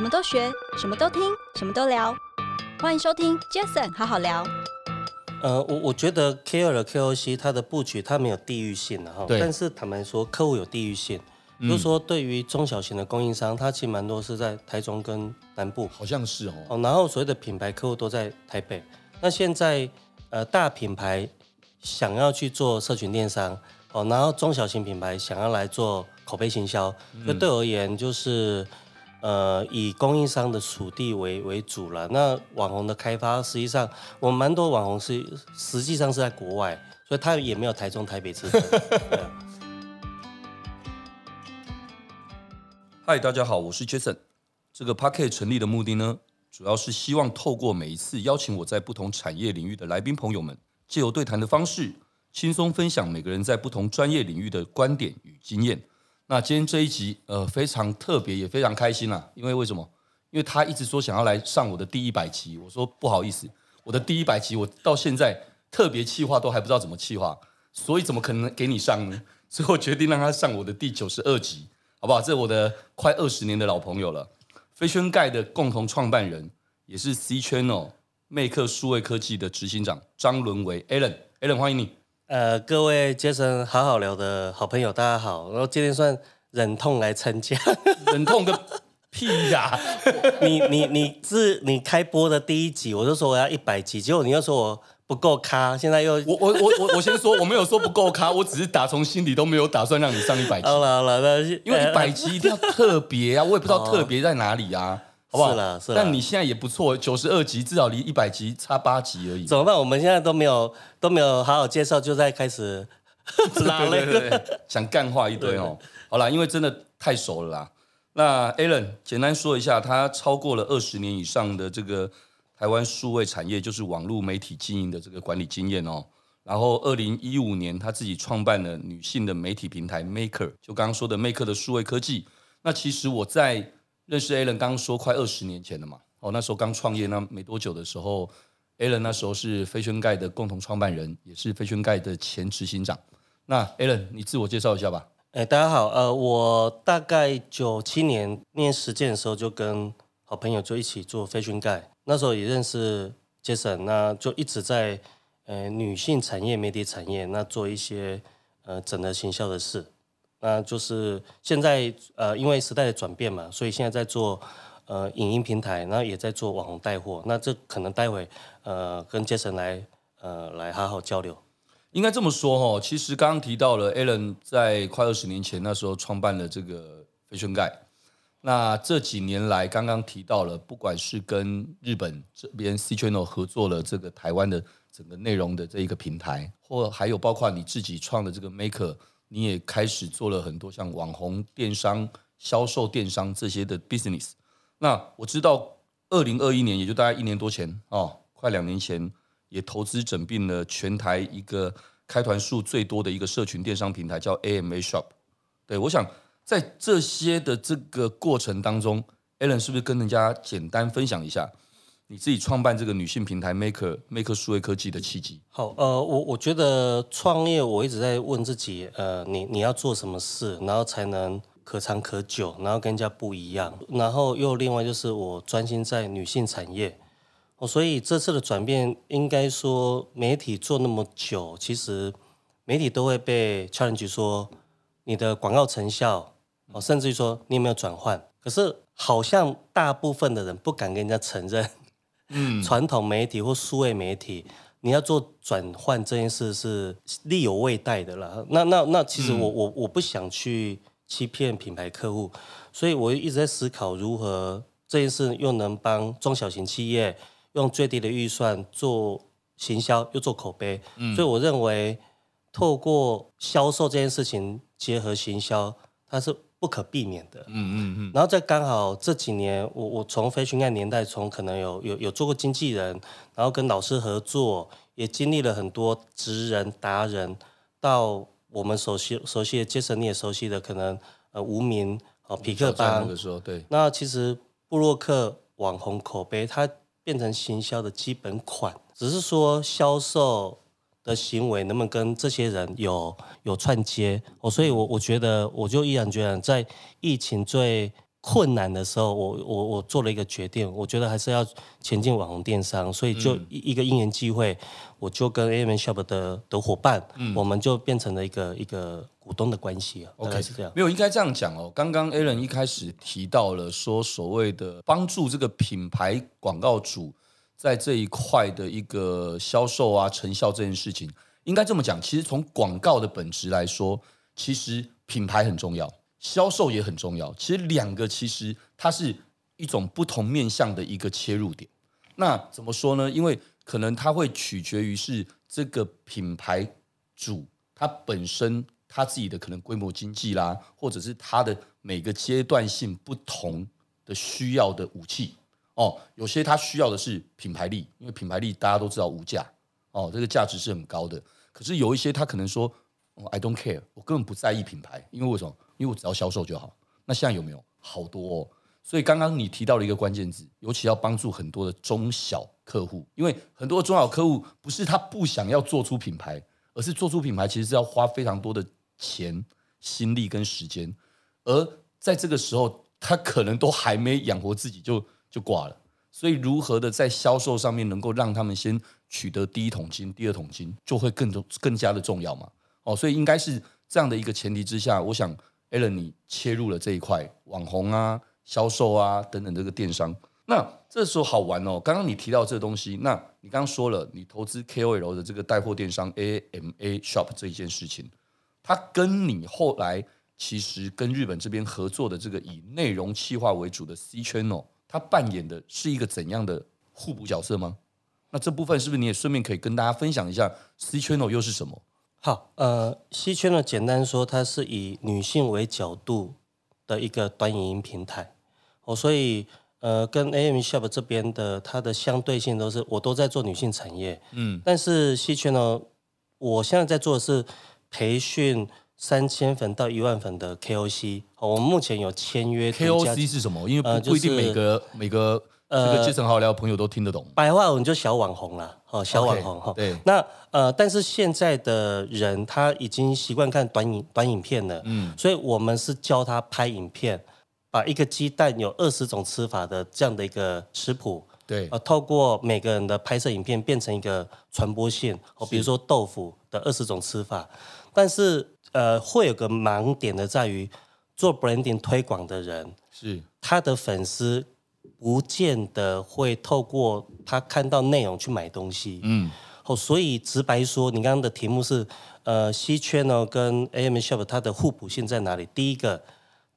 什么都学，什么都听，什么都聊。欢迎收听 Jason 好好聊。呃，我我觉得 KOL KOC 它的布局它没有地域性的哈，但是坦白说，客户有地域性。比如说，对于中小型的供应商，它其实蛮多是在台中跟南部，好像是哦。哦，然后所谓的品牌客户都在台北。那现在呃，大品牌想要去做社群电商，哦，然后中小型品牌想要来做口碑行销，那、嗯、对我而言就是呃，以供应商的属地为为主了。那网红的开发，实际上我们蛮多网红是实际上是在国外，所以他也没有台中、台北之分。嗨，大家好，我是 Jason。这个 PAC 成立的目的呢，主要是希望透过每一次邀请我在不同产业领域的来宾朋友们，借由对谈的方式，轻松分享每个人在不同专业领域的观点与经验。那今天这一集，呃，非常特别，也非常开心啦。因为为什么？因为他一直说想要来上我的第一百集，我说不好意思，我的第一百集我到现在特别企划都还不知道怎么企划，所以怎么可能给你上呢？所以我决定让他上我的第九十二集。好不好？这我的快二十年的老朋友了飞圈盖的共同创办人，也是 C Channel 魅客数位科技的执行长张伦维，Allen，Allen，欢迎你。呃，各位 Jason 好好聊的好朋友，大家好。然后今天算忍痛来参加，忍痛个屁呀、啊！你你你自你开播的第一集，我就说我要一百集，结果你又说我。不够咖，现在又我我我我我先说，我没有说不够咖，我只是打从心里都没有打算让你上一百集。好了好了，那因为一百集一定要特别啊，我也不知道特别在哪里啊，好不好？是了是了，但你现在也不错，九十二集至少离一百集差八集而已。怎么办？我们现在都没有都没有好好介绍，就在开始 拉了，对对对，想干话一堆哦。好啦，因为真的太熟了啦。那 Alan 简单说一下，他超过了二十年以上的这个。台湾数位产业就是网络媒体经营的这个管理经验哦，然后二零一五年他自己创办了女性的媒体平台 Maker，就刚刚说的 Maker 的数位科技。那其实我在认识 Alan 刚刚说快二十年前了嘛，哦，那时候刚创业那没多久的时候，Alan 那时候是 Fashion Guide 的共同创办人，也是 Fashion Guide 的前执行长。那 Alan 你自我介绍一下吧。哎，大家好，呃，我大概九七年念实践的时候，就跟好朋友就一起做 Fashion Guide。那时候也认识 Jason，那就一直在呃女性产业、媒体产业那做一些呃整合行销的事，那就是现在呃因为时代的转变嘛，所以现在在做呃影音平台，然后也在做网红带货，那这可能待会呃跟 Jason 来呃来好好交流。应该这么说哈，其实刚刚提到了 Alan 在快二十年前那时候创办了这个 Fashion Guide。那这几年来，刚刚提到了，不管是跟日本这边 C Channel 合作了这个台湾的整个内容的这一个平台，或还有包括你自己创的这个 Maker，你也开始做了很多像网红电商、销售电商这些的 business。那我知道，二零二一年，也就大概一年多前哦，快两年前，也投资整并了全台一个开团数最多的一个社群电商平台，叫 AMA Shop。对，我想。在这些的这个过程当中，Allen 是不是跟人家简单分享一下你自己创办这个女性平台 Maker Maker 数位科技的契机？好，呃，我我觉得创业，我一直在问自己，呃，你你要做什么事，然后才能可长可久，然后跟人家不一样，然后又另外就是我专心在女性产业，哦，所以这次的转变，应该说媒体做那么久，其实媒体都会被 challenge 说你的广告成效。哦，甚至于说你有没有转换？可是好像大部分的人不敢跟人家承认，嗯，传统媒体或数位媒体，你要做转换这件事是力有未逮的啦。那那那，其实我我我不想去欺骗品牌客户，所以我一直在思考如何这件事又能帮中小型企业用最低的预算做行销又做口碑。嗯，所以我认为透过销售这件事情结合行销，它是。不可避免的，嗯嗯嗯，然后在刚好这几年，我我从 Fashion Guide 年代，从可能有有有做过经纪人，然后跟老师合作，也经历了很多职人达人，到我们熟悉熟悉的 Jason 你也熟悉的可能呃无名哦匹克邦，对，那其实布洛克网红口碑，它变成行销的基本款，只是说销售。的行为能不能跟这些人有有串接哦？所以我，我我觉得，我就毅然决然在疫情最困难的时候，我我我做了一个决定，我觉得还是要前进网红电商，所以就一一个因缘机会，我就跟 AMN Shop 的的伙伴，嗯、我们就变成了一个一个股东的关系啊。OK，是这样。没有，应该这样讲哦。刚刚 Alan 一开始提到了说，所谓的帮助这个品牌广告主在这一块的一个销售啊、成效这件事情，应该这么讲。其实从广告的本质来说，其实品牌很重要。销售也很重要，其实两个其实它是一种不同面向的一个切入点。那怎么说呢？因为可能它会取决于是这个品牌主他本身他自己的可能规模经济啦，或者是他的每个阶段性不同的需要的武器哦。有些他需要的是品牌力，因为品牌力大家都知道无价哦，这个价值是很高的。可是有一些他可能说，哦，I don't care，我根本不在意品牌，因为为什么？因为我只要销售就好，那现在有没有好多哦？所以刚刚你提到了一个关键字，尤其要帮助很多的中小客户，因为很多中小客户不是他不想要做出品牌，而是做出品牌其实是要花非常多的钱、心力跟时间，而在这个时候，他可能都还没养活自己就就挂了。所以如何的在销售上面能够让他们先取得第一桶金、第二桶金，就会更多更加的重要嘛？哦，所以应该是这样的一个前提之下，我想。Alan，你切入了这一块网红啊、销售啊等等这个电商，那这时候好玩哦。刚刚你提到这东西，那你刚刚说了，你投资 KOL 的这个带货电商 AMA Shop 这一件事情，它跟你后来其实跟日本这边合作的这个以内容企划为主的 C Channel，它扮演的是一个怎样的互补角色吗？那这部分是不是你也顺便可以跟大家分享一下 C Channel 又是什么？好，呃，C Channel 简单说，它是以女性为角度的一个短影音平台。哦，所以呃，跟 AMN Shop 这边的它的相对性都是，我都在做女性产业。嗯，但是 C Channel，我现在在做的是培训三千粉到一万粉的 KOC。哦，我们目前有签约。KOC 是什么？因为不一定每个、呃就是、每个。呃，这个阶层好聊，朋友都听得懂。白话文就小网红了，哦，小网红哈。Okay, 对。那呃，但是现在的人他已经习惯看短影短影片了，嗯，所以我们是教他拍影片，把一个鸡蛋有二十种吃法的这样的一个食谱，对，呃，透过每个人的拍摄影片变成一个传播线，哦，比如说豆腐的二十种吃法，但是呃，会有个盲点的在于做 branding 推广的人是他的粉丝。不见得会透过他看到内容去买东西，嗯，哦，所以直白说，你刚刚的题目是，呃，C Channel 跟 AMN Shop 它的互补性在哪里？第一个，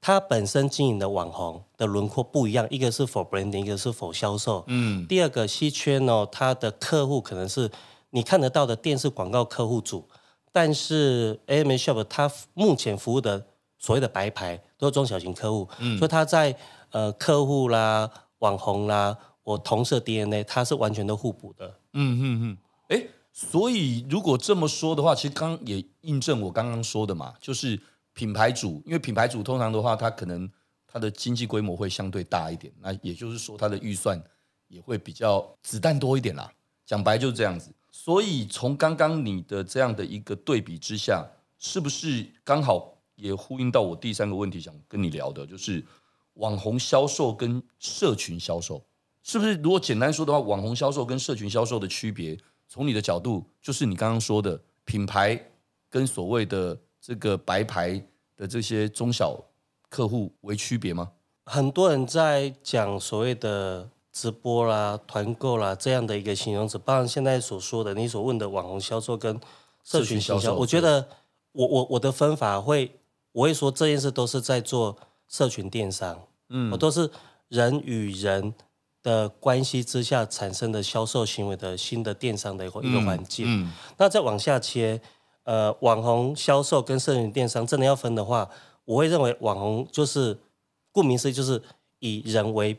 它本身经营的网红的轮廓不一样，一个是 for branding，一个是 for 销售，嗯。第二个，C Channel 它的客户可能是你看得到的电视广告客户组，但是 AMN Shop 它目前服务的所谓的白牌都是中小型客户，嗯，所以他在呃客户啦。网红啦，我同色 DNA，它是完全都互补的。嗯嗯嗯，哎，所以如果这么说的话，其实刚也印证我刚刚说的嘛，就是品牌主，因为品牌主通常的话，他可能他的经济规模会相对大一点，那也就是说他的预算也会比较子弹多一点啦。讲白就是这样子。所以从刚刚你的这样的一个对比之下，是不是刚好也呼应到我第三个问题想跟你聊的，就是。网红销售跟社群销售，是不是？如果简单说的话，网红销售跟社群销售的区别，从你的角度，就是你刚刚说的品牌跟所谓的这个白牌的这些中小客户为区别吗？很多人在讲所谓的直播啦、团购啦这样的一个形容词，包括现在所说的你所问的网红销售跟社群销售，我觉得我我我的分法会，我会说这件事都是在做。社群电商，嗯，我都是人与人的关系之下产生的销售行为的新的电商的一个一个环境。嗯，那再往下切，呃，网红销售跟社群电商真的要分的话，我会认为网红就是顾名思义就是以人为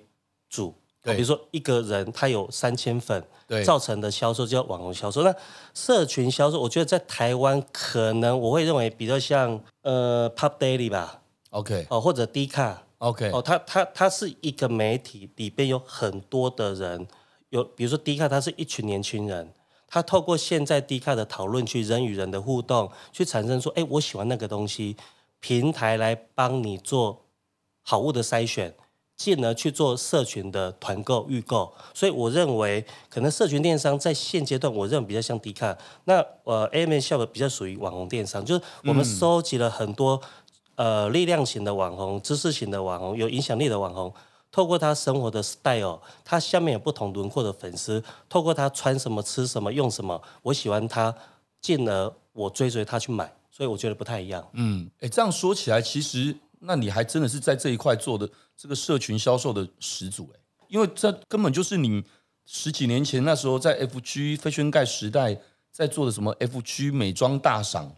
主，对，比如说一个人他有三千粉，对，造成的销售叫网红销售。那社群销售，我觉得在台湾可能我会认为比较像呃 Pop Daily 吧。OK，哦，或者 D 卡，OK，哦，它它它是一个媒体，里边有很多的人，有比如说 D 卡，它是一群年轻人，他透过现在 D 卡的讨论区，人与人的互动，去产生说，哎，我喜欢那个东西，平台来帮你做好物的筛选，进而去做社群的团购预购。所以我认为，可能社群电商在现阶段，我认为比较像迪卡。那呃，AMM Shop 比较属于网红电商，就是我们收集了很多、嗯、呃力量型的网红、知识型的网红、有影响力的网红。透过他生活的 style，他下面有不同轮廓的粉丝。透过他穿什么、吃什么、用什么，我喜欢他，进而我追随他去买。所以我觉得不太一样。嗯，哎，这样说起来，其实那你还真的是在这一块做的这个社群销售的始祖哎，因为这根本就是你十几年前那时候在 FG Fashion Guide 时代在做的什么 FG 美妆大赏，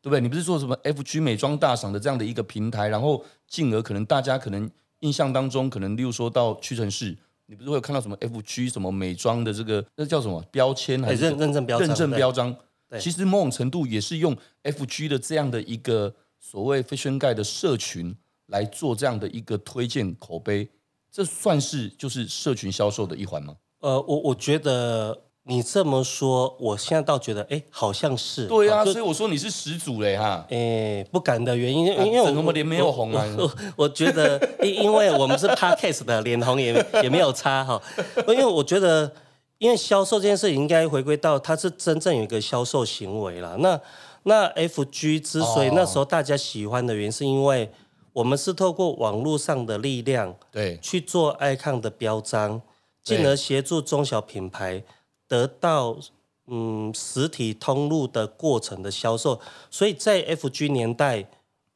对不对？你不是做什么 FG 美妆大赏的这样的一个平台，然后进而可能大家可能。印象当中，可能例如说到屈臣氏，你不是会有看到什么 FG 什么美妆的这个那叫什么标签还是认认证标认证标章？对，其实某种程度也是用 FG 的这样的一个所谓 Fashion Guide 的社群来做这样的一个推荐口碑，这算是就是社群销售的一环吗？呃，我我觉得。你这么说，我现在倒觉得，哎，好像是。对啊，所以我说你是始祖嘞哈。哎，不敢的原因，因为我们脸没有红啊。我，我，我觉得，因因为我们是 Podcast 的，脸红也 也没有差哈。因为我觉得，因为销售这件事应该回归到它是真正有一个销售行为了。那那 FG 之所以那时候大家喜欢的原因，是因为我们是透过网络上的力量，对，去做 icon 的标章，进而协助中小品牌。得到嗯实体通路的过程的销售，所以在 FG 年代，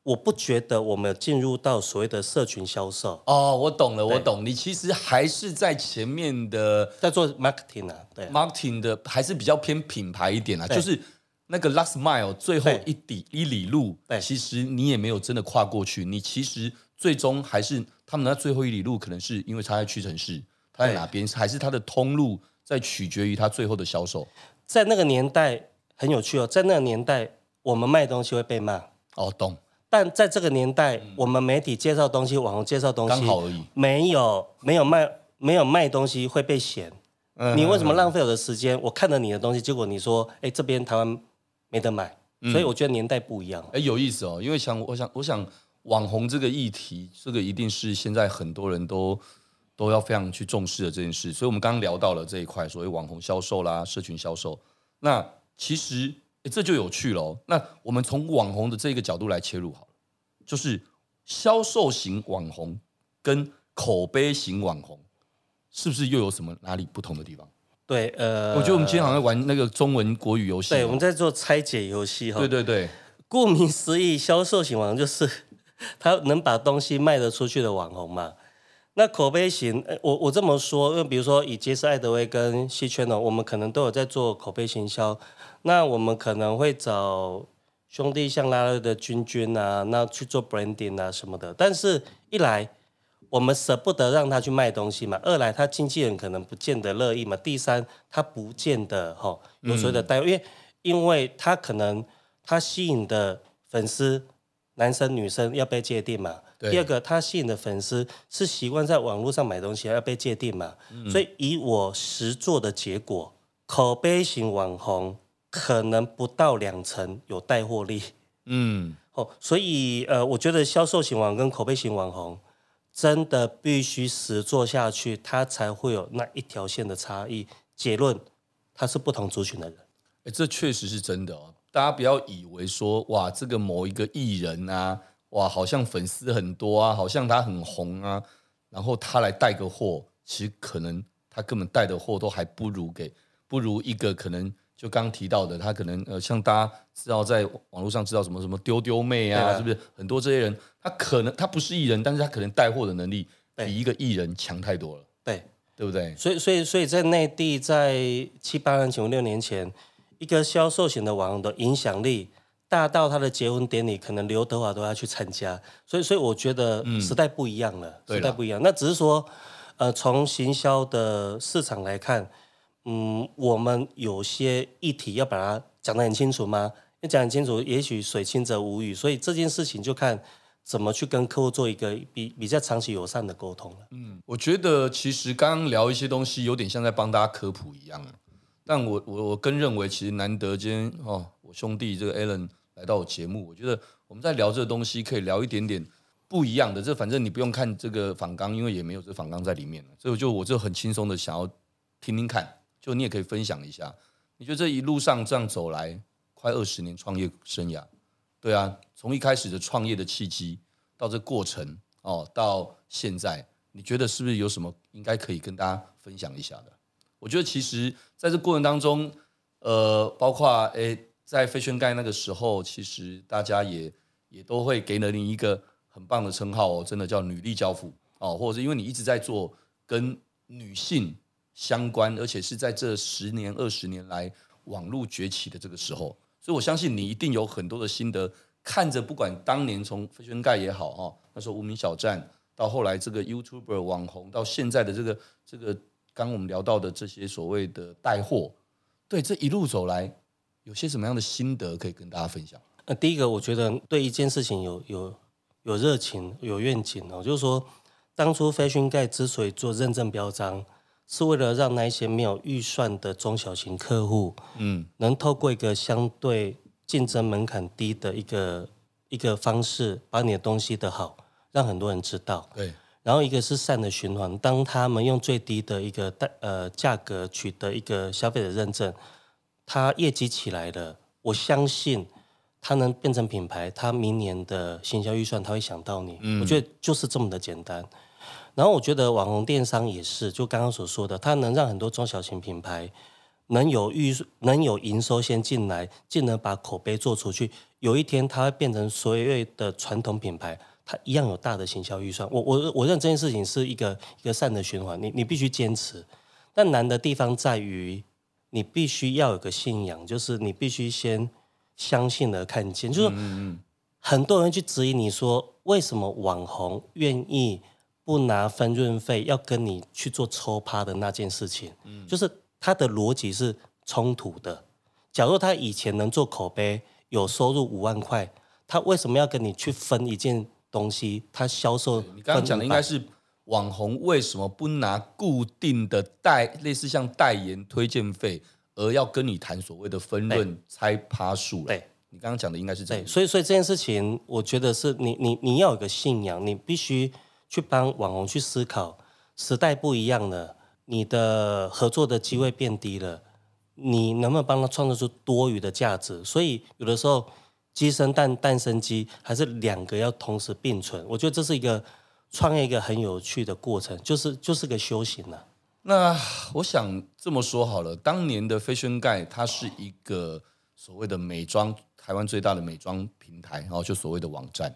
我不觉得我们有进入到所谓的社群销售。哦，我懂了，我懂。你其实还是在前面的在做 marketing 啊，对，marketing 的还是比较偏品牌一点啊，就是那个 last mile 最后一里一里路，对，其实你也没有真的跨过去，你其实最终还是他们那最后一里路，可能是因为他在屈臣氏，他在哪边，还是他的通路。在取决于他最后的销售，在那个年代很有趣哦，在那个年代我们卖东西会被骂哦，懂。但在这个年代，嗯、我们媒体介绍东西，网红介绍东西，刚好而已，没有没有卖没有卖东西会被嫌。嗯、你为什么浪费我的时间？我看了你的东西，结果你说，哎，这边台湾没得买，嗯、所以我觉得年代不一样。哎，有意思哦，因为想我想我想网红这个议题，这个一定是现在很多人都。都要非常去重视的这件事，所以我们刚刚聊到了这一块，所谓网红销售啦、社群销售。那其实这就有趣了。那我们从网红的这个角度来切入好了，就是销售型网红跟口碑型网红，是不是又有什么哪里不同的地方？对，呃，我觉得我们今天好像在玩那个中文国语游戏。对，我们在做拆解游戏哈。对对对，顾名思义，销售型网红就是他能把东西卖得出去的网红嘛。那口碑型，我我这么说，因为比如说以杰斯艾德威跟西圈呢，我们可能都有在做口碑行销。那我们可能会找兄弟像拉拉的君君啊，那去做 branding 啊什么的。但是，一来我们舍不得让他去卖东西嘛；二来他经纪人可能不见得乐意嘛；第三，他不见得哈有所谓的代，因为因为他可能他吸引的粉丝。男生女生要被界定嘛？第二个，他吸引的粉丝是习惯在网络上买东西，要被界定嘛？嗯、所以以我实做的结果，口碑型网红可能不到两成有带货力。嗯，哦，所以呃，我觉得销售型网跟口碑型网红真的必须实做下去，他才会有那一条线的差异。结论，他是不同族群的人。哎，这确实是真的哦。大家不要以为说哇，这个某一个艺人啊，哇，好像粉丝很多啊，好像他很红啊，然后他来带个货，其实可能他根本带的货都还不如给不如一个可能就刚刚提到的，他可能呃，像大家知道在网络上知道什么什么丢丢妹啊，啊是不是很多这些人，他可能他不是艺人，但是他可能带货的能力比一个艺人强太多了，对对不对？所以所以所以在内地，在七八年前、五六年前。一个销售型的网红的影响力大到他的结婚典礼，可能刘德华都要去参加，所以，所以我觉得时代不一样了，嗯、时代不一样。那只是说，呃，从行销的市场来看，嗯，我们有些议题要把它讲得很清楚吗？要讲很清楚，也许水清则无鱼。所以这件事情就看怎么去跟客户做一个比比较长期友善的沟通了。嗯，我觉得其实刚刚聊一些东西，有点像在帮大家科普一样。但我我我更认为，其实难得今天哦，我兄弟这个 Alan 来到我节目，我觉得我们在聊这个东西，可以聊一点点不一样的。这反正你不用看这个仿纲，因为也没有这仿纲在里面，所以我就我就很轻松的想要听听看，就你也可以分享一下，你觉得这一路上这样走来，快二十年创业生涯，对啊，从一开始的创业的契机到这过程哦，到现在，你觉得是不是有什么应该可以跟大家分享一下的？我觉得其实在这过程当中，呃，包括诶，在 Fashion Guy 那个时候，其实大家也也都会给了你一个很棒的称号哦，真的叫女力教父哦，或者是因为你一直在做跟女性相关，而且是在这十年二十年来网络崛起的这个时候，所以我相信你一定有很多的心得。看着不管当年从飞炫盖也好哦，那时候无名小站到后来这个 YouTuber 网红，到现在的这个这个。刚我们聊到的这些所谓的带货，对这一路走来，有些什么样的心得可以跟大家分享？呃，第一个，我觉得对一件事情有有有热情、有愿景哦，就是说，当初 Fashion Guy 之所以做认证标章，是为了让那一些没有预算的中小型客户，嗯，能透过一个相对竞争门槛低的一个一个方式，把你的东西的好，让很多人知道。对。然后一个是善的循环，当他们用最低的一个代呃价格取得一个消费者认证，他业绩起来了，我相信他能变成品牌，他明年的行销预算他会想到你，嗯、我觉得就是这么的简单。然后我觉得网红电商也是，就刚刚所说的，它能让很多中小型品牌能有预能有营收先进来，进而把口碑做出去，有一天它会变成所谓的传统品牌。它一样有大的行销预算，我我我认为这件事情是一个一个善的循环，你你必须坚持，但难的地方在于你必须要有个信仰，就是你必须先相信而看见，就是很多人去质疑你说，为什么网红愿意不拿分润费要跟你去做抽趴的那件事情，嗯就是他的逻辑是冲突的。假如他以前能做口碑有收入五万块，他为什么要跟你去分一件？东西，他销售，你刚刚讲的应该是网红为什么不拿固定的代，类似像代言推荐费，而要跟你谈所谓的分润拆趴数？对，你刚刚讲的应该是这样。所以，所以这件事情，我觉得是你，你，你要有个信仰，你必须去帮网红去思考，时代不一样了，你的合作的机会变低了，你能不能帮他创造出多余的价值？所以，有的时候。鸡生蛋，蛋生鸡，还是两个要同时并存？我觉得这是一个创业一个很有趣的过程，就是就是个修行了、啊。那我想这么说好了，当年的 Fashion Guide 它是一个所谓的美妆台湾最大的美妆平台，然后就所谓的网站。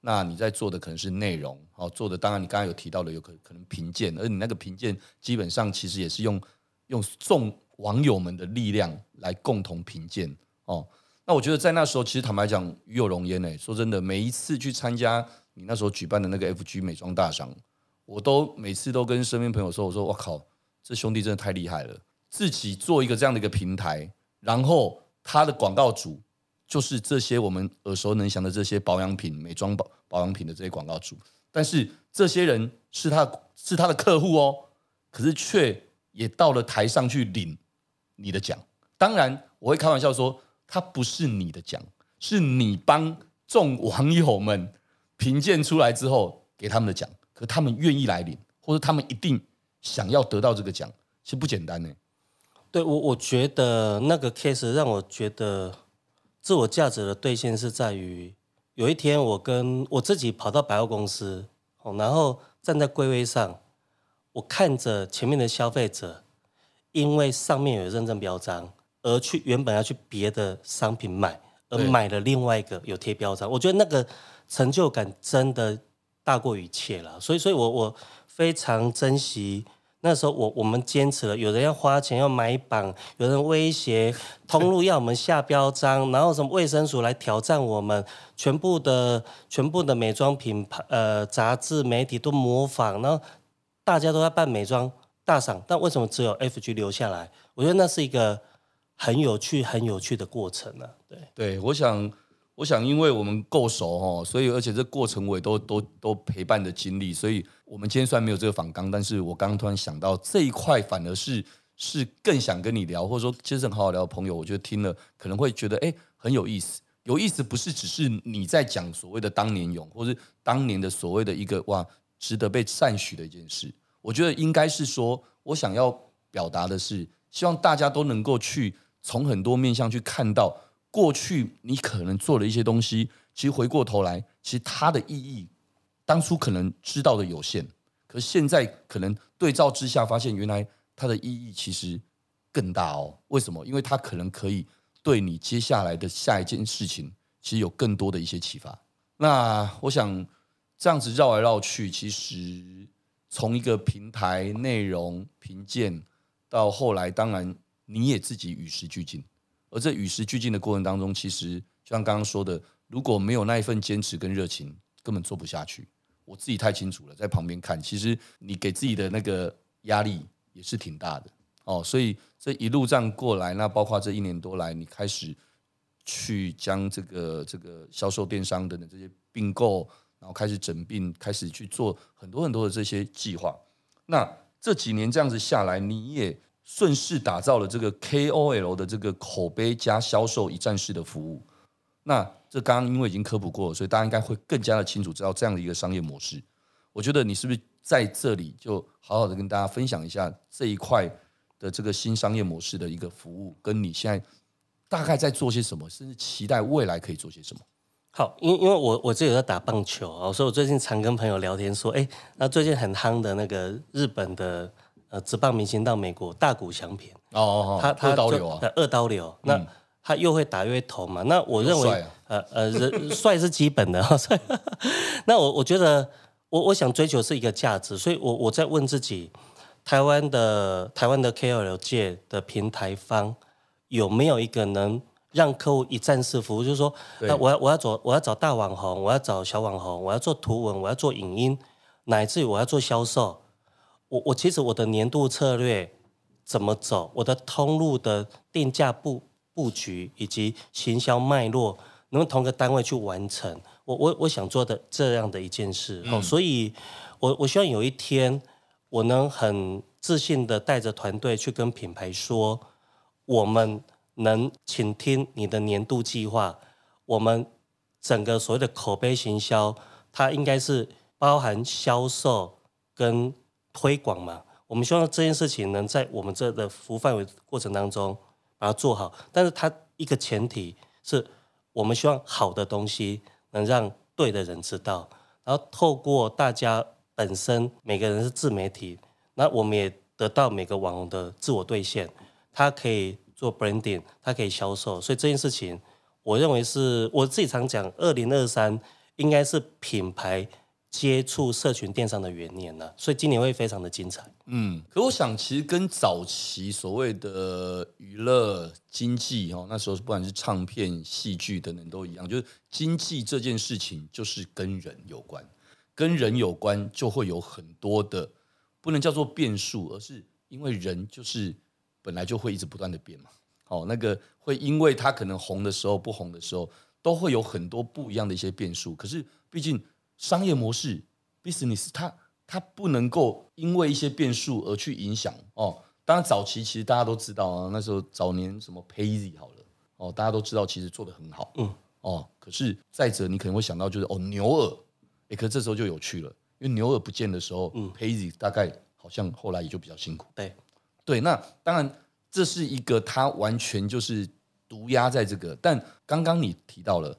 那你在做的可能是内容，哦，做的当然你刚刚有提到的有可可能评鉴，而你那个评鉴基本上其实也是用用众网友们的力量来共同评鉴哦。那我觉得在那时候，其实坦白讲，与有荣焉呢。说真的，每一次去参加你那时候举办的那个 FG 美妆大赏，我都每次都跟身边朋友说：“我说我靠，这兄弟真的太厉害了！自己做一个这样的一个平台，然后他的广告主就是这些我们耳熟能详的这些保养品、美妆保保养品的这些广告主，但是这些人是他是他的客户哦，可是却也到了台上去领你的奖。当然，我会开玩笑说。”他不是你的奖，是你帮众网友们评鉴出来之后给他们的奖。可他们愿意来领，或者他们一定想要得到这个奖，是不简单呢。对我，我觉得那个 case 让我觉得自我价值的兑现是在于，有一天我跟我自己跑到百货公司，然后站在柜位上，我看着前面的消费者，因为上面有认证标章。而去原本要去别的商品买，而买了另外一个有贴标章，我觉得那个成就感真的大过于一切了。所以，所以我我非常珍惜那时候我我们坚持了，有人要花钱要买榜，有人威胁通路要我们下标章，然后什么卫生署来挑战我们，全部的全部的美妆品牌呃杂志媒体都模仿，然后大家都在办美妆大赏，但为什么只有 FG 留下来？我觉得那是一个。很有趣，很有趣的过程呢、啊。对，对，我想，我想，因为我们够熟哦，所以而且这过程我也都都都陪伴的经历，所以我们今天虽然没有这个访纲，但是我刚刚突然想到这一块，反而是是更想跟你聊，或者说其实很好好聊的朋友，我觉得听了可能会觉得哎很有意思。有意思不是只是你在讲所谓的当年勇，或是当年的所谓的一个哇值得被赞许的一件事。我觉得应该是说，我想要表达的是，希望大家都能够去从很多面向去看到过去你可能做了一些东西，其实回过头来，其实它的意义，当初可能知道的有限，可是现在可能对照之下，发现原来它的意义其实更大哦。为什么？因为它可能可以对你接下来的下一件事情，其实有更多的一些启发。那我想这样子绕来绕去，其实。从一个平台内容评鉴到后来，当然你也自己与时俱进，而这与时俱进的过程当中，其实就像刚刚说的，如果没有那一份坚持跟热情，根本做不下去。我自己太清楚了，在旁边看，其实你给自己的那个压力也是挺大的哦。所以这一路这样过来，那包括这一年多来，你开始去将这个这个销售电商等等这些并购。然后开始整并，开始去做很多很多的这些计划。那这几年这样子下来，你也顺势打造了这个 KOL 的这个口碑加销售一站式的服务。那这刚刚因为已经科普过了，所以大家应该会更加的清楚知道这样的一个商业模式。我觉得你是不是在这里就好好的跟大家分享一下这一块的这个新商业模式的一个服务，跟你现在大概在做些什么，甚至期待未来可以做些什么？好，因因为我我自己在打棒球啊，所以我最近常跟朋友聊天说，哎，那最近很夯的那个日本的呃职棒明星到美国大谷翔平。哦哦哦，他他二刀流啊，二刀流，嗯、那他又会打又会投嘛，那我认为、啊、呃呃人 帅是基本的 哈，那我我觉得我我想追求是一个价值，所以我我在问自己，台湾的台湾的 KOL 界的平台方有没有一个能。让客户一站式服务，就是说，那我要我要找我要找大网红，我要找小网红，我要做图文，我要做影音，乃至于我要做销售。我我其实我的年度策略怎么走，我的通路的定价布布局以及行销脉络，能不能同个单位去完成？我我我想做的这样的一件事。哦，所以我我希望有一天我能很自信的带着团队去跟品牌说，我们。能倾听你的年度计划，我们整个所谓的口碑行销，它应该是包含销售跟推广嘛。我们希望这件事情能在我们这的服务范围过程当中把它做好，但是它一个前提是我们希望好的东西能让对的人知道，然后透过大家本身每个人是自媒体，那我们也得到每个网红的自我兑现，它可以。做 branding，它可以销售，所以这件事情，我认为是我自己常讲，二零二三应该是品牌接触社群电商的元年呢，所以今年会非常的精彩。嗯，可我想其实跟早期所谓的娱乐经济哦，那时候不管是唱片、戏剧等等都一样，就是经济这件事情就是跟人有关，跟人有关就会有很多的不能叫做变数，而是因为人就是。本来就会一直不断的变嘛，哦，那个会因为它可能红的时候、不红的时候，都会有很多不一样的一些变数。可是毕竟商业模式 business 它它不能够因为一些变数而去影响哦。当然早期其实大家都知道啊，那时候早年什么 Payz 好了哦，大家都知道其实做的很好，嗯哦。可是再者你可能会想到就是哦牛耳，哎，可是这时候就有趣了，因为牛耳不见的时候，嗯，Payz 大概好像后来也就比较辛苦，对。对，那当然这是一个它完全就是独压在这个，但刚刚你提到了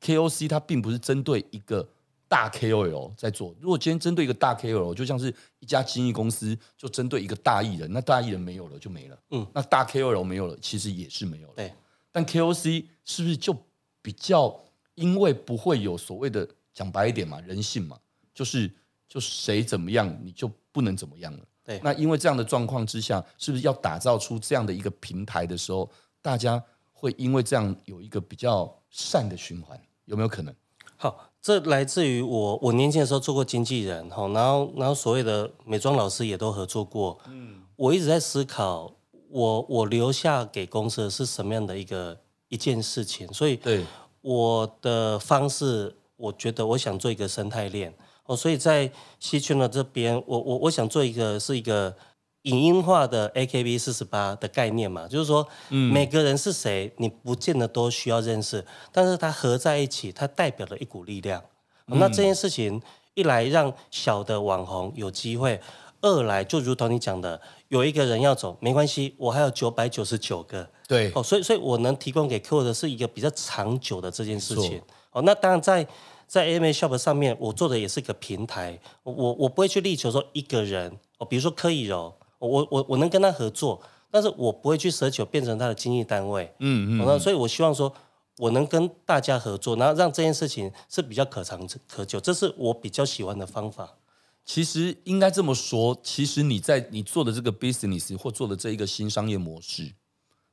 KOC，KOC 它并不是针对一个大 KOL 在做。如果今天针对一个大 KOL，就像是一家经纪公司就针对一个大艺人，那大艺人没有了就没了，嗯，那大 KOL 没有了，其实也是没有了。对，但 KOC 是不是就比较因为不会有所谓的讲白一点嘛，人性嘛，就是就谁怎么样你就不能怎么样了。对，那因为这样的状况之下，是不是要打造出这样的一个平台的时候，大家会因为这样有一个比较善的循环，有没有可能？好，这来自于我我年轻的时候做过经纪人哈，然后然后所谓的美妆老师也都合作过，嗯，我一直在思考，我我留下给公司的是什么样的一个一件事情，所以对我的方式，我觉得我想做一个生态链。哦，所以在西区呢这边，我我我想做一个是一个影音化的 AKB 四十八的概念嘛，就是说，每个人是谁，你不见得都需要认识，但是它合在一起，它代表了一股力量。嗯、那这件事情一来让小的网红有机会，二来就如同你讲的，有一个人要走没关系，我还有九百九十九个。对，哦，所以所以我能提供给客户的是一个比较长久的这件事情。哦，那当然在在 AMA Shop 上面，我做的也是一个平台，我我不会去力求说一个人，哦，比如说柯以柔。我我我能跟他合作，但是我不会去奢求变成他的经济单位。嗯嗯，嗯，所以我希望说，我能跟大家合作，然后让这件事情是比较可长可久，这是我比较喜欢的方法。其实应该这么说，其实你在你做的这个 business 或做的这一个新商业模式，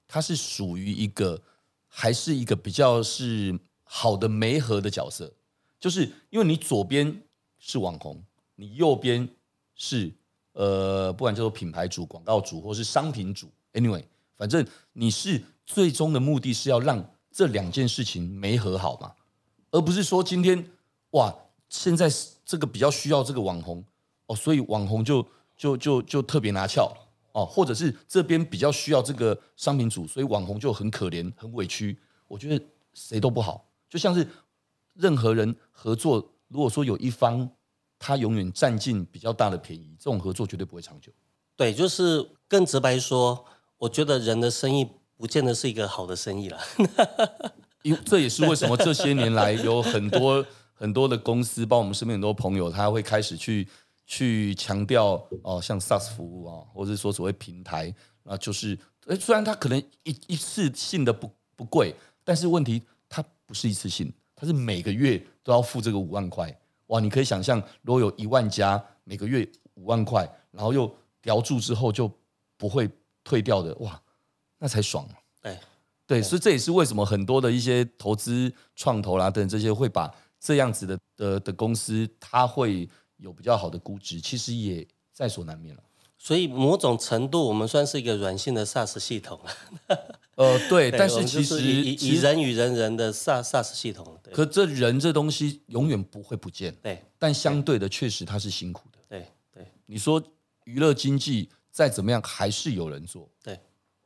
它是属于一个还是一个比较是好的媒合的角色，就是因为你左边是网红，你右边是。呃，不管叫做品牌主、广告主，或是商品主，anyway，反正你是最终的目的是要让这两件事情没和好嘛，而不是说今天哇，现在这个比较需要这个网红哦，所以网红就就就就特别拿翘哦，或者是这边比较需要这个商品主，所以网红就很可怜、很委屈。我觉得谁都不好，就像是任何人合作，如果说有一方。他永远占尽比较大的便宜，这种合作绝对不会长久。对，就是更直白说，我觉得人的生意不见得是一个好的生意了。因为 这也是为什么这些年来有很多 很多的公司，包括我们身边很多朋友，他会开始去去强调哦，像 SaaS 服务啊，或者说所谓平台啊，就是诶，虽然它可能一一次性的不不贵，但是问题它不是一次性，它是每个月都要付这个五万块。哇，你可以想象，如果有一万家，每个月五万块，然后又标注之后就不会退掉的，哇，那才爽。哎，对，所以这也是为什么很多的一些投资创投啦等等这些会把这样子的的的公司，它会有比较好的估值，其实也在所难免了。所以某种程度，我们算是一个软性的 SaaS 系统。呃，对，但是其实以以人与人人的 SaaS SaaS 系统，可这人这东西永远不会不见，对，但相对的确实它是辛苦的，对对。你说娱乐经济再怎么样，还是有人做，对。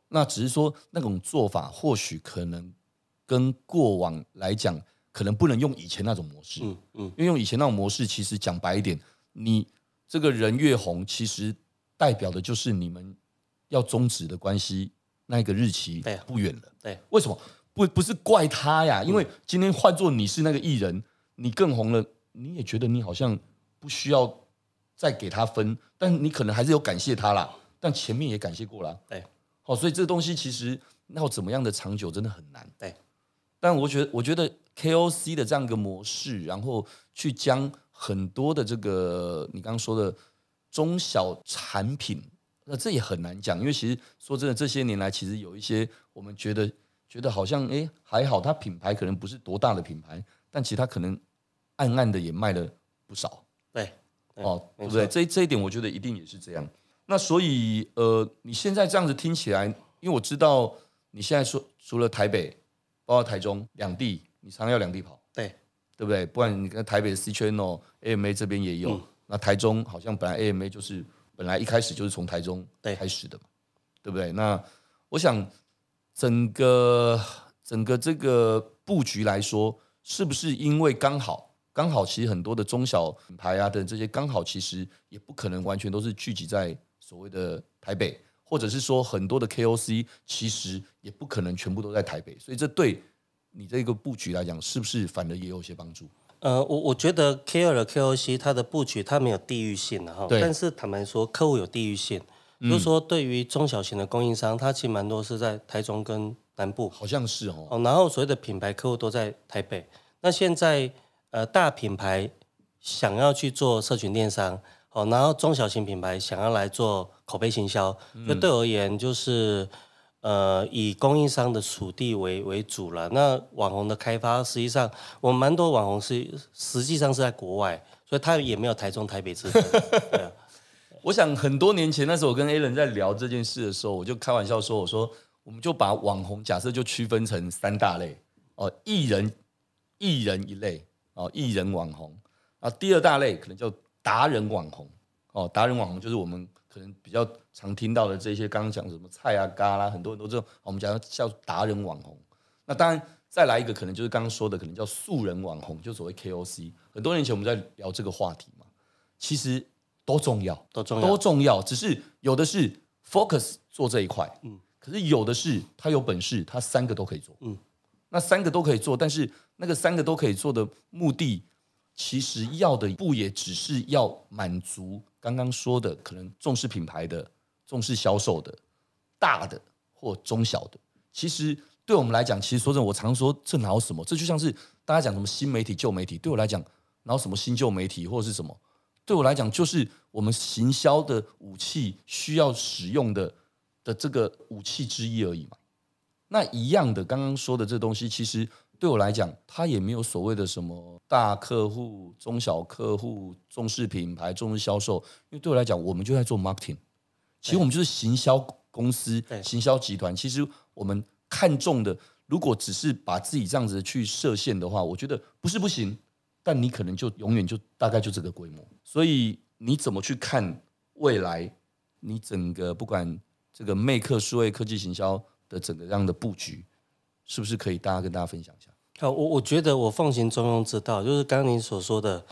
那只是说那种做法，或许可能跟过往来讲，可能不能用以前那种模式，嗯嗯，因为用以前那种模式，其实讲白一点，你这个人越红，其实代表的就是你们要终止的关系。那个日期不远了，对，为什么不不是怪他呀？因为今天换做你是那个艺人，你更红了，你也觉得你好像不需要再给他分，但你可能还是有感谢他啦，但前面也感谢过了，对，好，所以这个东西其实要怎么样的长久真的很难，对。但我觉得，我觉得 KOC 的这样一个模式，然后去将很多的这个你刚刚说的中小产品。那这也很难讲，因为其实说真的，这些年来其实有一些我们觉得觉得好像哎还好，它品牌可能不是多大的品牌，但其实它可能暗暗的也卖了不少。对，对哦，对不对？这这一点我觉得一定也是这样。那所以呃，你现在这样子听起来，因为我知道你现在说除了台北，包括台中两地，你常常要两地跑，对对不对？不然你看台北的 C Channel AMA 这边也有，嗯、那台中好像本来 AMA 就是。本来一开始就是从台中开始的嘛，对，对不对？那我想整个整个这个布局来说，是不是因为刚好刚好，其实很多的中小品牌啊等这些刚好，其实也不可能完全都是聚集在所谓的台北，或者是说很多的 KOC 其实也不可能全部都在台北，所以这对你这个布局来讲，是不是反而也有些帮助？呃，我我觉得 KOL 的 KOC 它的布局它没有地域性的哈，但是坦白说，客户有地域性，嗯、就是说对于中小型的供应商，它其实蛮多是在台中跟南部，好像是哦，哦，然后所谓的品牌客户都在台北。那现在呃大品牌想要去做社群电商，哦，然后中小型品牌想要来做口碑行销，那、嗯、对我而言就是。呃，以供应商的属地为为主了。那网红的开发，实际上我们蛮多网红是实际上是在国外，所以他也没有台中、台北之分。我想很多年前那时候我跟 Alan 在聊这件事的时候，我就开玩笑说：“我说我们就把网红假设就区分成三大类哦，艺人艺人一类哦，艺人网红啊，第二大类可能叫达人网红哦，达人网红就是我们可能比较常听到的这些，刚刚讲什么菜啊、咖啦，很多人都这种，我们讲叫达人网红。那当然再来一个，可能就是刚刚说的，可能叫素人网红，就所谓 KOC。很多年前我们在聊这个话题嘛，其实都重要，都重要，都重要。只是有的是 focus 做这一块，嗯，可是有的是他有本事，他三个都可以做，嗯，那三个都可以做，但是那个三个都可以做的目的，其实要的不也只是要满足刚刚说的，可能重视品牌的、重视销售的、大的或中小的。其实对我们来讲，其实说真的，我常说这哪有什么？这就像是大家讲什么新媒体、旧媒体。对我来讲，哪有什么新旧媒体或者是什么？对我来讲，就是我们行销的武器需要使用的的这个武器之一而已嘛。那一样的，刚刚说的这东西，其实。对我来讲，他也没有所谓的什么大客户、中小客户、重视品牌、重视销售。因为对我来讲，我们就在做 marketing，其实我们就是行销公司、行销集团。其实我们看重的，如果只是把自己这样子去设限的话，我觉得不是不行，但你可能就永远就大概就这个规模。所以你怎么去看未来？你整个不管这个 Make 数位科技行销的整个这样的布局，是不是可以大家跟大家分享一下？啊，我我觉得我奉行中庸之道，就是刚刚您所说的，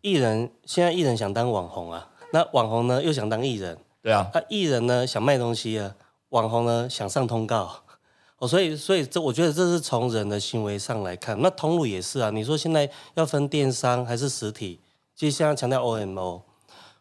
艺人现在艺人想当网红啊，那网红呢又想当艺人，对啊，那艺人呢想卖东西啊，网红呢想上通告，哦，所以所以这我觉得这是从人的行为上来看，那通路也是啊，你说现在要分电商还是实体，其实现在强调 OMO，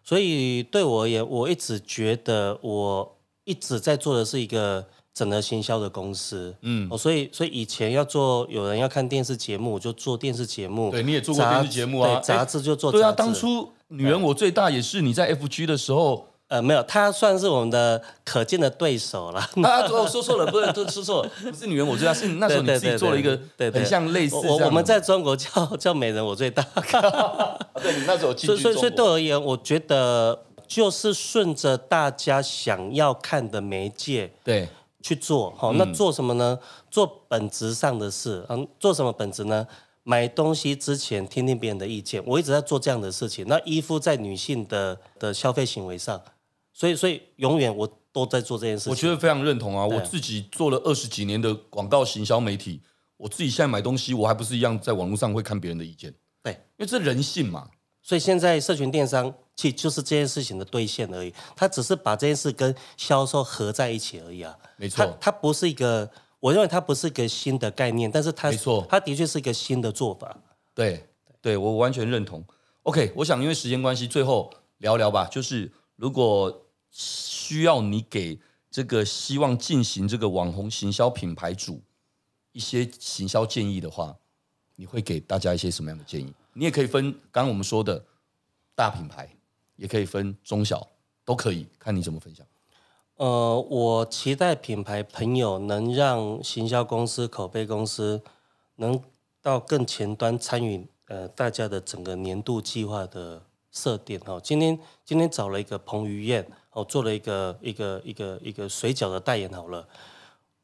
所以对我而言，我一直觉得我一直在做的是一个。整合行销的公司，嗯，哦，所以所以以前要做，有人要看电视节目，就做电视节目。对，你也做过电视节目啊？杂志就做杂志。对啊，当初女人我最大也是你在 FG 的时候，呃，没有，他算是我们的可见的对手了。啊，我说错了，不是，说错了，不是女人我最大，是那时候你自己做了一个，对很像类似我我们在中国叫叫美人我最大。对，你那时候进所以所以对我而言，我觉得就是顺着大家想要看的媒介。对。去做好，那做什么呢？嗯、做本质上的事。嗯，做什么本质呢？买东西之前听听别人的意见。我一直在做这样的事情。那依附在女性的的消费行为上，所以所以永远我都在做这件事情。我觉得非常认同啊！我自己做了二十几年的广告行销媒体，我自己现在买东西，我还不是一样在网络上会看别人的意见。对，因为这人性嘛。所以现在社群电商其实就是这件事情的兑现而已，他只是把这件事跟销售合在一起而已啊。没错，它它不是一个，我认为它不是一个新的概念，但是它没错，它的确是一个新的做法。对，对我完全认同。OK，我想因为时间关系，最后聊聊吧。就是如果需要你给这个希望进行这个网红行销品牌主一些行销建议的话，你会给大家一些什么样的建议？你也可以分，刚刚我们说的大品牌，也可以分中小，都可以，看你怎么分享。呃，我期待品牌朋友能让行销公司、口碑公司能到更前端参与，呃，大家的整个年度计划的设定。哦，今天今天找了一个彭于晏，哦，做了一个一个一个一个水饺的代言。好了，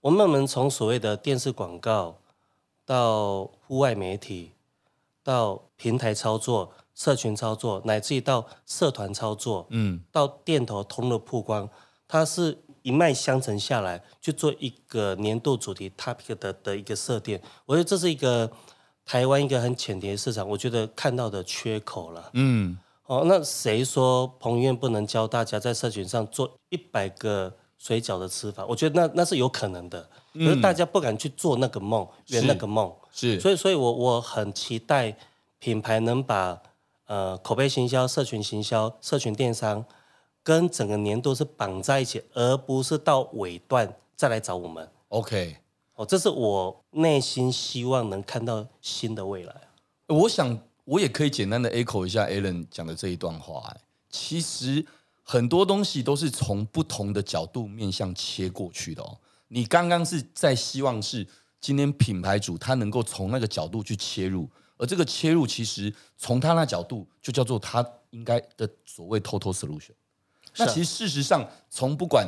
我们们从所谓的电视广告到户外媒体。到平台操作、社群操作，乃至于到社团操作，嗯，到店头通路曝光，它是一脉相承下来去做一个年度主题 topic 的的一个设定。我觉得这是一个台湾一个很浅碟市场，我觉得看到的缺口了。嗯，哦，那谁说彭于晏不能教大家在社群上做一百个水饺的吃法？我觉得那那是有可能的，可是大家不敢去做那个梦，圆那个梦。是，所以，所以我我很期待品牌能把呃口碑行销、社群行销、社群电商跟整个年度是绑在一起，而不是到尾段再来找我们。OK，哦，这是我内心希望能看到新的未来。我想我也可以简单的 echo 一下 Alan 讲的这一段话。其实很多东西都是从不同的角度面向切过去的哦。你刚刚是在希望是。今天品牌主他能够从那个角度去切入，而这个切入其实从他那角度就叫做他应该的所谓 total solution。那其实事实上，从不管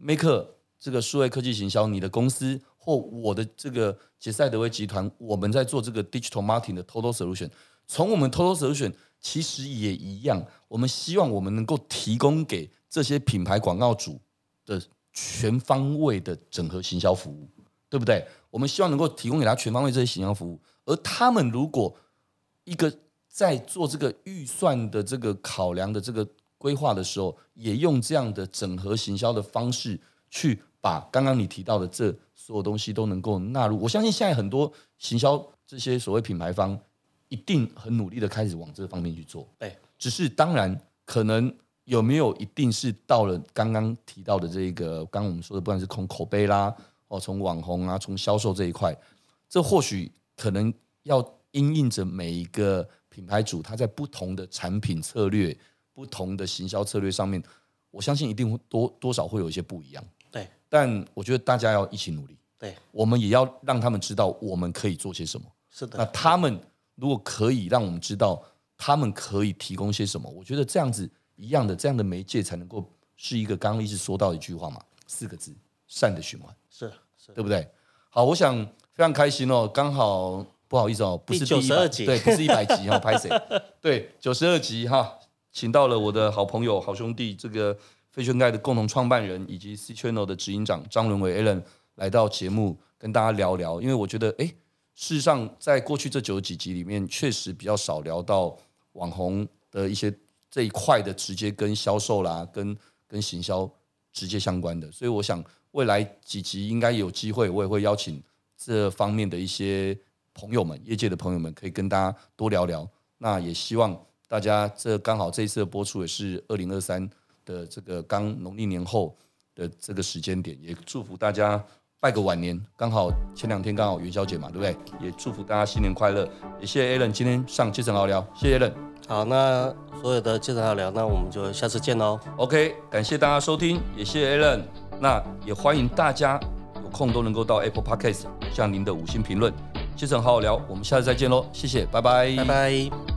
Maker 这个数位科技行销，你的公司或我的这个杰赛德威集团，我们在做这个 digital marketing 的 total solution，从我们 total solution 其实也一样，我们希望我们能够提供给这些品牌广告主的全方位的整合行销服务，对不对？我们希望能够提供给他全方位这些行销服务，而他们如果一个在做这个预算的这个考量的这个规划的时候，也用这样的整合行销的方式去把刚刚你提到的这所有东西都能够纳入。我相信现在很多行销这些所谓品牌方一定很努力的开始往这方面去做。对，只是当然可能。有没有一定是到了刚刚提到的这个，刚刚我们说的，不管是从口碑啦，哦，从网红啊，从销售这一块，这或许可能要因应着每一个品牌主他在不同的产品策略、不同的行销策略上面，我相信一定多多少会有一些不一样。对，但我觉得大家要一起努力。对，我们也要让他们知道我们可以做些什么。是的，那他们如果可以让我们知道他们可以提供些什么，我觉得这样子。一样的这样的媒介才能够是一个刚刚一直说到一句话嘛，四个字，善的循环，是是，对不对？好，我想非常开心哦，刚好不好意思哦，不是第九十二集，对，不是一百集哈，拍谁？对，九十二集哈，请到了我的好朋友、好兄弟，这个飞圈盖的共同创办人以及 C Channel 的执行长张伦伟 Alan 来到节目跟大家聊聊，因为我觉得，哎，事实上在过去这九十几集里面，确实比较少聊到网红的一些。这一块的直接跟销售啦，跟跟行销直接相关的，所以我想未来几集应该有机会，我也会邀请这方面的一些朋友们，业界的朋友们，可以跟大家多聊聊。那也希望大家这刚好这一次的播出也是二零二三的这个刚农历年后的这个时间点，也祝福大家拜个晚年。刚好前两天刚好元宵节嘛，对不对？也祝福大家新年快乐。也谢谢 Allen 今天上基层好聊，谢谢 Allen。好，那所有的基层好聊，那我们就下次见喽。OK，感谢大家收听，也谢谢 Allen，。那也欢迎大家有空都能够到 Apple Podcast 向您的五星评论。基层好好聊，我们下次再见喽，谢谢，拜拜，拜拜。